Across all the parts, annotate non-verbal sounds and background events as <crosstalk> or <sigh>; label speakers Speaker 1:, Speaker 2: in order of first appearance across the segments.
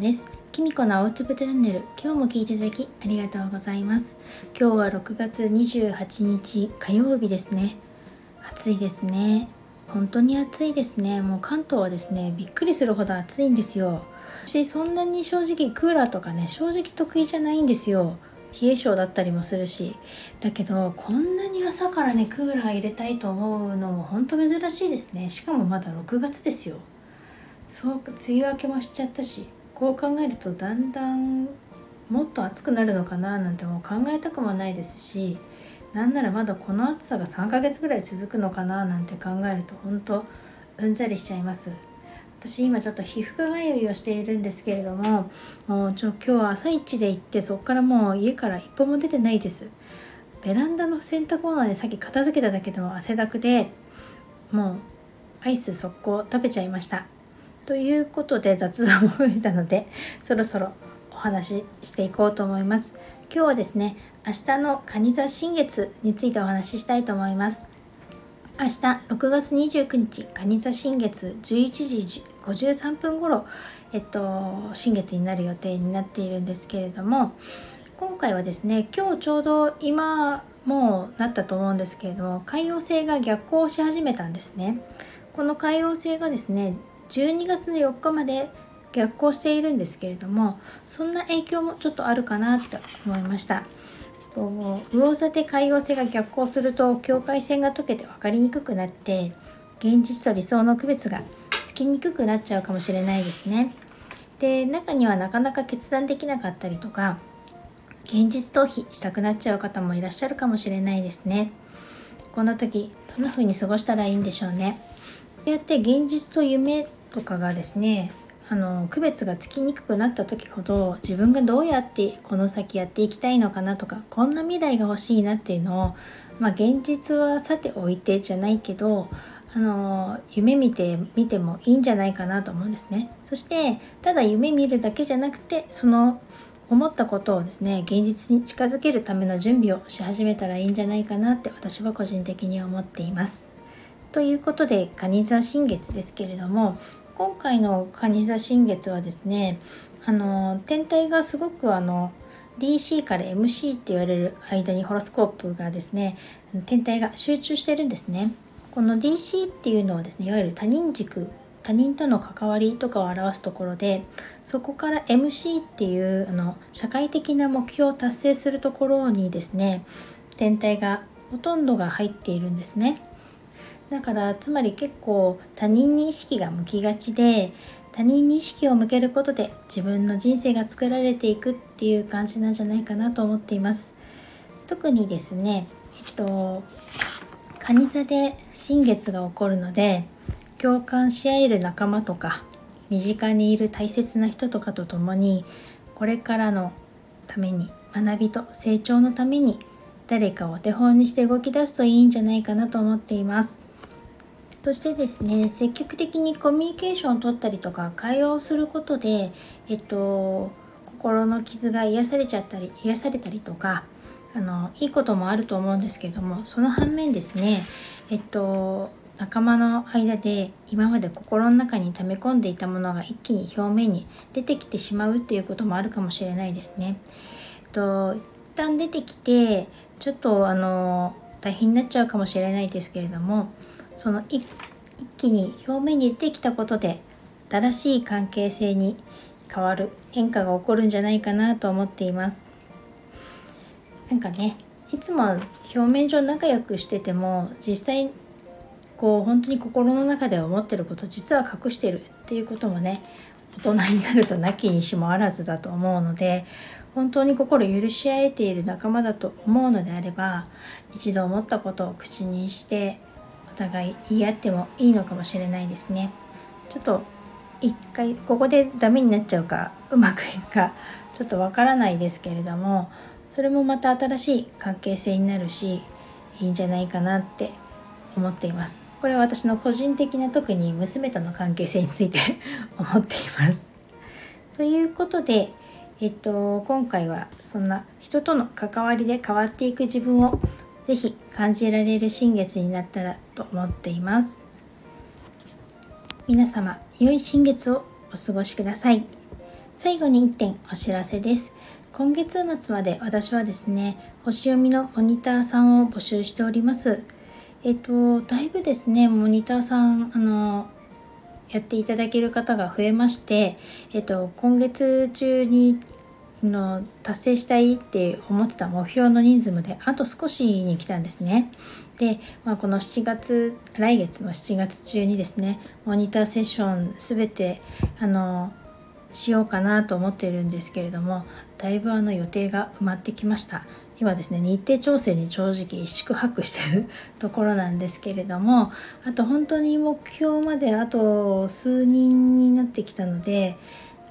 Speaker 1: です。きみこのアウトプットチャンネル、今日も聞いていただきありがとうございます。今日は6月28日火曜日ですね。暑いですね。本当に暑いですね。もう関東はですね、びっくりするほど暑いんですよ。私そんなに正直クーラーとかね、正直得意じゃないんですよ。冷え性だったりもするしだけどこんなに朝からねクーラー入れたいと思うのも本当珍しいですねしかもまだ6月ですよそう梅雨明けもしちゃったしこう考えるとだんだんもっと暑くなるのかななんてもう考えたくもないですしなんならまだこの暑さが3ヶ月ぐらい続くのかななんて考えると本当うんざりしちゃいます。私今ちょっと皮膚科通いをしているんですけれどももうちょ今日は朝一で行ってそこからもう家から一歩も出てないです。ベランダの洗濯物でさっき片付けただけでも汗だくでもうアイス速攻食べちゃいました。ということで雑談も増えたのでそろそろお話ししていこうと思います。今日はですね明日の蟹座新月についてお話ししたいと思います。明日6月29日蟹座新月11時53分頃えっと新月になる予定になっているんですけれども今回はですね今日ちょうど今もうなったと思うんですけれども海王星が逆行し始めたんですね。この海王星がですね12月の4日まで逆行しているんですけれどもそんな影響もちょっとあるかなと思いました魚座で海王星が逆行すると境界線が解けて分かりにくくなって現実と理想の区別がつきにくくなっちゃうかもしれないですね。で中にはなかなか決断できなかったりとか現実逃避したくなっちゃう方もいらっしゃるかもしれないですね。こんな時どんな風に過ごしたらいいんでしょうね。こうやって現実と夢とかがですねあの区別がつきにくくなった時ほど自分がどうやってこの先やっていきたいのかなとかこんな未来が欲しいなっていうのをまあ現実はさておいてじゃないけどあの夢見てみてもいいんじゃないかなと思うんですね。そしてただ夢見るだけじゃなくてその思ったことをですね現実に近づけるための準備をし始めたらいいんじゃないかなって私は個人的に思っています。ということで蟹座新月ですけれども今回の蟹座新月はですねあの天体がすごくあの DC から MC って言われる間にホロスコープがですね天体が集中してるんですね。この DC っていうのはですねいわゆる他人軸他人との関わりとかを表すところでそこから MC っていうあの社会的な目標を達成するところにですね天体がほとんどが入っているんですね。だからつまり結構他人に意識が向きがちで他人に意識を向けることで自分の人生が作られていくっていう感じなんじゃないかなと思っています特にですねえっと蟹座で新月が起こるので共感し合える仲間とか身近にいる大切な人とかと共にこれからのために学びと成長のために誰かをお手本にして動き出すといいんじゃないかなと思っています。そしてですね積極的にコミュニケーションを取ったりとか会話をすることで、えっと、心の傷が癒されちゃったり癒されたりとかあのいいこともあると思うんですけどもその反面ですねえっと仲間の間で今まで心の中に溜め込んでいたものが一気に表面に出てきてしまうっていうこともあるかもしれないですね。えっと一旦出てきてちょっとあの大変になっちゃうかもしれないですけれどもその一気に表面に出てきたことで新しい関係性に変わる変化が起こるんじゃないかなと思っています。なんかねいつも表面上仲良くしてても実際こう本当に心の中で思ってること実は隠してるっていうこともね大人になるとなきにしもあらずだと思うので本当に心許し合えている仲間だと思うのであれば一度思ったことを口にして互い言い合ってもいいのかもしれないですね。ちょっと一回ここでダメになっちゃうかうまくいくかちょっとわからないですけれどもそれもまた新しい関係性になるしいいんじゃないかなって思っています。これは私の個人的な特に娘との関係性について <laughs> 思っています。ということでえっと今回はそんな人との関わりで変わっていく自分をぜひ感じられる新月になったらと思っています。皆様、良い新月をお過ごしください。最後に1点お知らせです今月末まで私はですね星読みのモニターさんを募集しておりますえっとだいぶですねモニターさんあのやっていただける方が増えまして、えっと、今月中にの達成したいって思ってた目標の人数まであと少しに来たんですね。で、まあ、この7月来月の7月中にですねモニターセッション全てあのしようかなと思っているんですけれどもだいぶあの予定が埋まってきました今ですね日程調整に正直宿泊してるところなんですけれどもあと本当に目標まであと数人になってきたので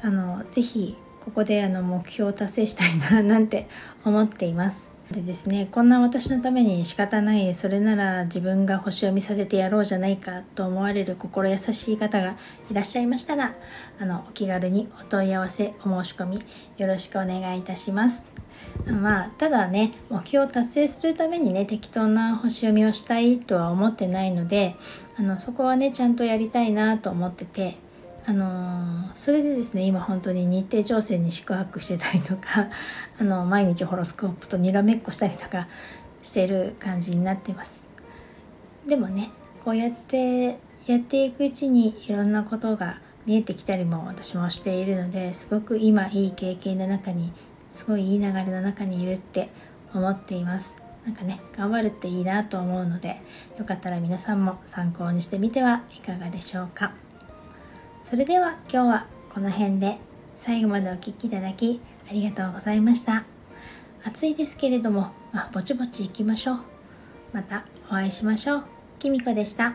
Speaker 1: あのぜひここであの目標を達成したいななんて思っています。でですねこんな私のために仕方ないそれなら自分が星を見させてやろうじゃないかと思われる心優しい方がいらっしゃいましたらあのお気軽にお問い合わせお申し込みよろしくお願いいたします。まあただね目標を達成するためにね適当な星読みをしたいとは思ってないのであのそこはねちゃんとやりたいなと思っててあのそれでですね今本当に日程調整に宿泊してたりとか <laughs> あの毎日ホロスコープとにらめっこしたりとかしてる感じになってますでもねこうやってやっていくうちにいろんなことが見えてきたりも私もしているのですごく今いい経験の中にすごいいい流れの中にいるって思っていますなんかね頑張るっていいなと思うのでよかったら皆さんも参考にしてみてはいかがでしょうか。それでは今日はこの辺で最後までお聴きいただきありがとうございました。暑いですけれども、まあ、ぼちぼち行きましょう。またお会いしましょう。きみこでした。